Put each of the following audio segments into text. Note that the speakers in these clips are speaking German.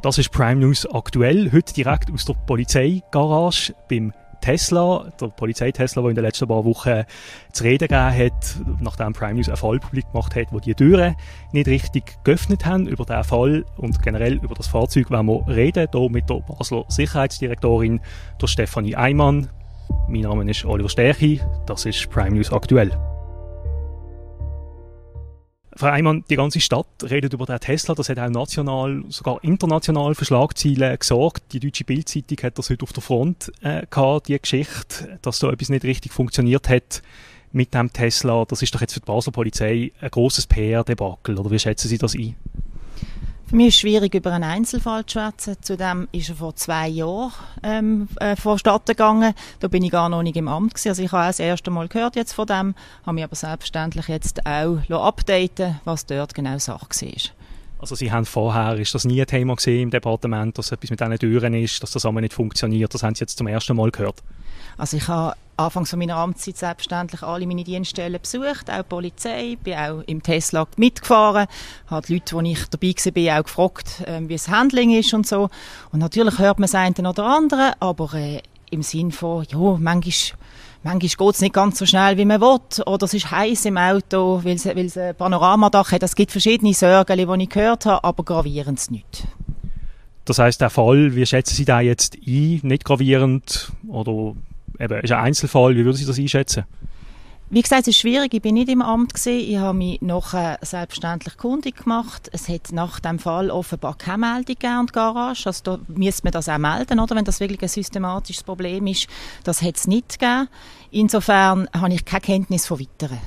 Das ist Prime News aktuell. Heute direkt aus der Polizeigarage beim Tesla, der Polizei Tesla, der in den letzten paar Wochen zu reden gegeben hat, nachdem Prime News einen Fall publik gemacht hat, wo die Türen nicht richtig geöffnet haben. Über diesen Fall und generell über das Fahrzeug werden wir reden, hier mit der Basler Sicherheitsdirektorin, der Stefanie Eimann. Mein Name ist Oliver Stärchi, das ist Prime News aktuell. Frau Eimann, die ganze Stadt redet über den Tesla. Das hat auch national, sogar international für Schlagzeilen gesorgt. Die deutsche Bildzeitung hat das heute auf der Front äh, gehabt, die Geschichte, dass da etwas nicht richtig funktioniert hat mit dem Tesla. Das ist doch jetzt für die Basler Polizei ein großes PR-Debakel. Oder wie schätzen Sie das ein? Für mich ist es schwierig, über einen Einzelfall zu schwätzen. Zudem ist er vor zwei Jahren ähm, äh, vonstatten gegangen. Da bin ich gar noch nicht im Amt gewesen. Also ich habe auch das erste Mal gehört jetzt von dem, habe mich aber selbstverständlich jetzt auch updaten was dort genau Sache war. Also Sie haben vorher, ist das nie ein Thema gesehen im Departement, dass etwas mit diesen Türen ist, dass das einmal nicht funktioniert? Das haben Sie jetzt zum ersten Mal gehört? Also ich habe anfangs von meiner Amtszeit selbstverständlich alle meine Dienststellen besucht, auch die Polizei, bin auch im Tesla mitgefahren, habe die Leute, die ich dabei war, auch gefragt, äh, wie das Handling ist und so. Und natürlich hört man das eine oder andere, aber äh, im Sinn von, ja, manchmal manchmal geht es nicht ganz so schnell, wie man will. Oder es ist heiß im Auto, weil es, weil es ein Panoramadach hat. Es gibt verschiedene Sorgen, die ich gehört habe, aber gravierend nicht. Das heißt, der Fall, wie schätzen Sie da jetzt ein? Nicht gravierend oder eben, ist ein Einzelfall, wie würden Sie das einschätzen? Wie gesagt, es ist schwierig. Ich bin nicht im Amt gewesen. Ich habe mich nachher selbstständig kundig gemacht. Es hat nach dem Fall offenbar keine Meldung gegeben in der Garage. Also da müsste man das auch melden, oder? Wenn das wirklich ein systematisches Problem ist. Das hat es nicht gegeben. Insofern habe ich keine Kenntnis von weiteren.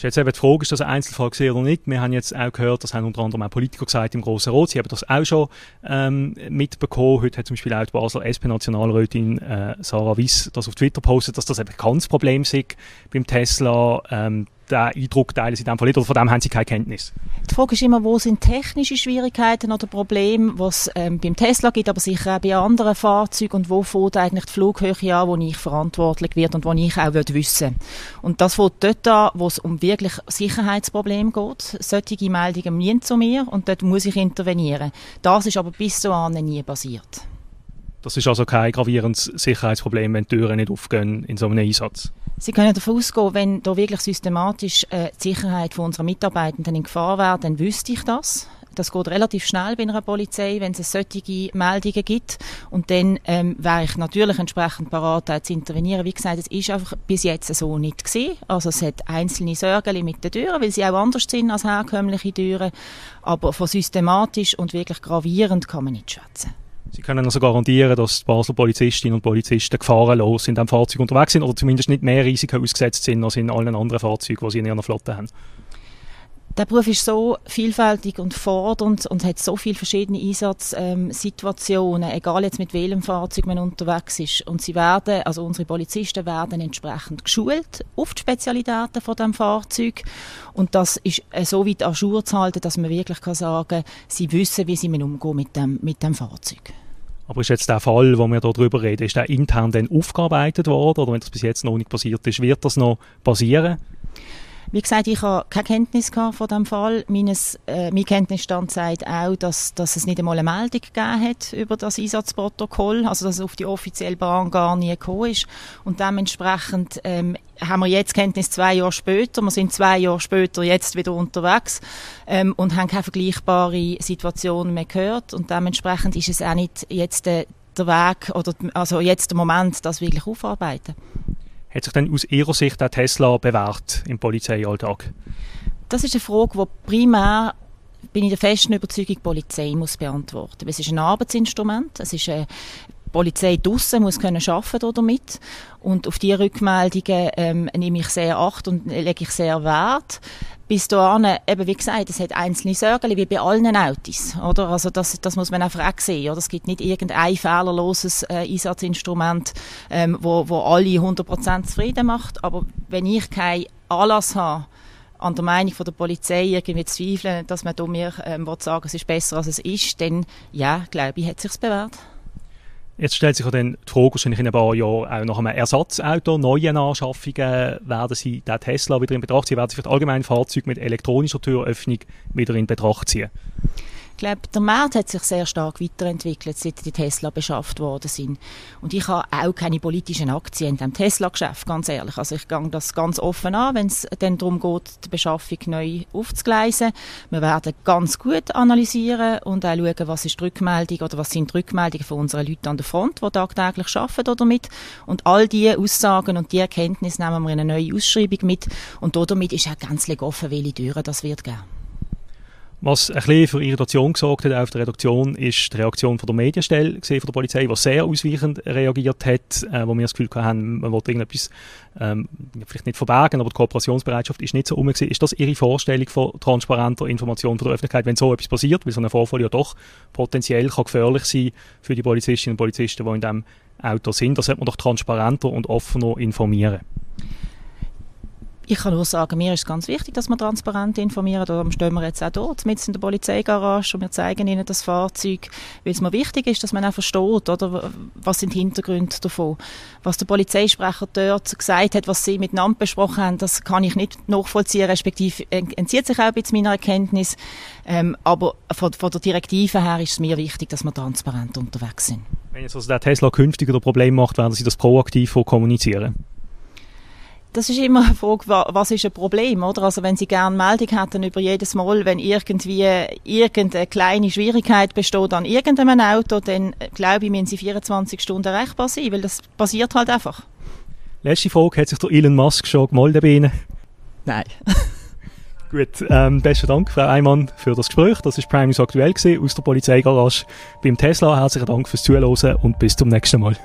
Ist jetzt eben die Frage, ist das ein Einzelfall gesehen oder nicht? Wir haben jetzt auch gehört, das haben unter anderem auch Politiker gesagt im Grossen Rot, sie haben das auch schon ähm, mitbekommen. Heute hat zum Beispiel auch die Basler SP-Nationalrätin äh, Sarah Wiss das auf Twitter postet, dass das eben kein Problem ist beim Tesla. Ähm, den Eindruck teilen sie in dem Fall oder von dem haben sie keine Kenntnis? Die Frage ist immer, wo sind technische Schwierigkeiten oder Probleme, was ähm, beim Tesla gibt, aber sicher auch bei anderen Fahrzeugen und wo fängt eigentlich die Flughöhe an, wo ich verantwortlich wird und wo ich auch wissen Und das fängt dort an, wo es um wirklich Sicherheitsprobleme geht. Solche Meldungen müssen zu mir und dort muss ich intervenieren. Das ist aber bis dahin nie passiert. Das ist also kein gravierendes Sicherheitsproblem, wenn die Türen nicht aufgehen in so einem Einsatz? Sie können davon ausgehen, wenn da wirklich systematisch äh, die Sicherheit von unserer Mitarbeitenden in Gefahr wäre, dann wüsste ich das. Das geht relativ schnell bei einer Polizei, wenn es solche Meldungen gibt. Und dann ähm, wäre ich natürlich entsprechend parat, zu intervenieren. Wie gesagt, es ist einfach bis jetzt so nicht gewesen. Also es hat einzelne Sorgen mit den Türen, weil sie auch anders sind als herkömmliche Türen. Aber von systematisch und wirklich gravierend kann man nicht schätzen. Sie können also garantieren, dass die Basler Polizistinnen und Polizisten gefahrenlos in diesem Fahrzeug unterwegs sind oder zumindest nicht mehr Risiken ausgesetzt sind als in allen anderen Fahrzeugen, die sie in ihrer Flotte haben der Beruf ist so vielfältig und fordernd und hat so viele verschiedene Einsatzsituationen, ähm, egal jetzt mit welchem Fahrzeug man unterwegs ist. Und sie werden, also unsere Polizisten werden entsprechend geschult auf die Spezialitäten von dem Fahrzeug. Und das ist äh, so weit an Jour zu halten, dass man wirklich kann sagen, sie wissen, wie sie umgehen mit dem, mit dem Fahrzeug. Aber ist jetzt der Fall, wo wir hier drüber reden, ist der intern dann aufgearbeitet worden oder wenn das bis jetzt noch nicht passiert ist, wird das noch passieren? Wie gesagt, ich habe keine Kenntnis von dem Fall. Meines, äh, mein Kenntnisstand sagt auch, dass, dass es nicht einmal eine Meldung gegeben hat über das Einsatzprotokoll, also dass es auf die offizielle Bahn gar nie gekommen ist. Und dementsprechend ähm, haben wir jetzt Kenntnis zwei Jahre später. Wir sind zwei Jahre später jetzt wieder unterwegs ähm, und haben keine vergleichbare Situation mehr gehört. Und dementsprechend ist es auch nicht jetzt der, der Weg oder also jetzt der Moment, das wirklich aufarbeiten. Hat sich denn aus Ihrer Sicht der Tesla bewährt im Polizeialltag? Das ist eine Frage, die primär bin ich der festen Überzeugung, die Polizei muss beantworten. Es ist ein Arbeitsinstrument, es ist eine Polizei draussen muss können arbeiten damit und auf diese Rückmeldungen ähm, nehme ich sehr acht und lege ich sehr Wert. Bis dahin, eben wie gesagt, es hat einzelne Sorgen, wie bei allen Autos, oder? Also das, das muss man einfach auch sehen, oder? Es gibt nicht irgendein fehlerloses äh, Einsatzinstrument, ähm, wo, wo alle 100% zufrieden macht, aber wenn ich keinen Anlass habe, an der Meinung von der Polizei irgendwie zweifeln, dass man mir ähm, sagen es ist besser, als es ist, dann, ja, glaube ich, hat sich's bewährt. Jetzt stellt sich ja dann die Frage, wahrscheinlich in ein paar Jahren auch nach einem Ersatzauto, neuen Anschaffungen, werden Sie den Tesla wieder in Betracht ziehen? Werden Sie für allgemeine Fahrzeuge mit elektronischer Türöffnung wieder in Betracht ziehen? Glaube, der Markt hat sich sehr stark weiterentwickelt, seit die Tesla beschafft worden sind. Und ich habe auch keine politischen Aktien in dem Tesla-Geschäft, ganz ehrlich. Also ich gehe das ganz offen an, wenn es dann darum geht, die Beschaffung neu aufzugleisen. Wir werden ganz gut analysieren und auch schauen, was ist die Rückmeldung oder was sind die Rückmeldungen von unseren Leuten an der Front, die tagtäglich arbeiten damit. Und all diese Aussagen und die Erkenntnisse nehmen wir in eine neue Ausschreibung mit. Und damit ist auch ganz offen, welche Türen das wird geben. Was ein bisschen für Irritation gesorgt hat auf der Redaktion, ist die Reaktion von der Medienstelle von der Polizei, die sehr ausweichend reagiert hat, äh, wo wir das Gefühl haben, man wollte irgendetwas ähm, vielleicht nicht verbergen, aber die Kooperationsbereitschaft ist nicht so um. Ist das Ihre Vorstellung von transparenter Information von der Öffentlichkeit, wenn so etwas passiert, weil so ein Vorfall ja doch potenziell kann gefährlich sein für die Polizistinnen und Polizisten, die in diesem Auto sind? Da sollte man doch transparenter und offener informieren. Ich kann nur sagen, mir ist ganz wichtig, dass wir transparent informieren. Darum stehen wir jetzt auch dort, mit in der Polizeigarage und wir zeigen ihnen das Fahrzeug, weil es mir wichtig ist, dass man auch versteht, oder, was sind die Hintergründe davon. Was der Polizeisprecher dort gesagt hat, was sie miteinander besprochen haben, das kann ich nicht nachvollziehen, respektive entzieht sich auch ein bisschen meiner Erkenntnis. Ähm, aber von, von der Direktive her ist es mir wichtig, dass wir transparent unterwegs sind. Wenn jetzt also der Tesla künftig ein Problem macht, werden Sie das proaktiv kommunizieren? Das ist immer eine Frage, was ist ein Problem, oder? Also wenn Sie gerne Meldung hätten über jedes Mal, wenn irgendwie irgendeine kleine Schwierigkeit besteht an irgendeinem Auto, dann äh, glaube ich, müssen Sie 24 Stunden erreichbar sein, weil das passiert halt einfach. Letzte Frage, hat sich der Elon Musk schon gemeldet bei Ihnen? Nein. Gut, ähm, besten Dank, Frau Eimann, für das Gespräch. Das ist Prime News aktuell gewesen, aus der Polizeigarage beim Tesla. Herzlichen Dank fürs Zuhören und bis zum nächsten Mal.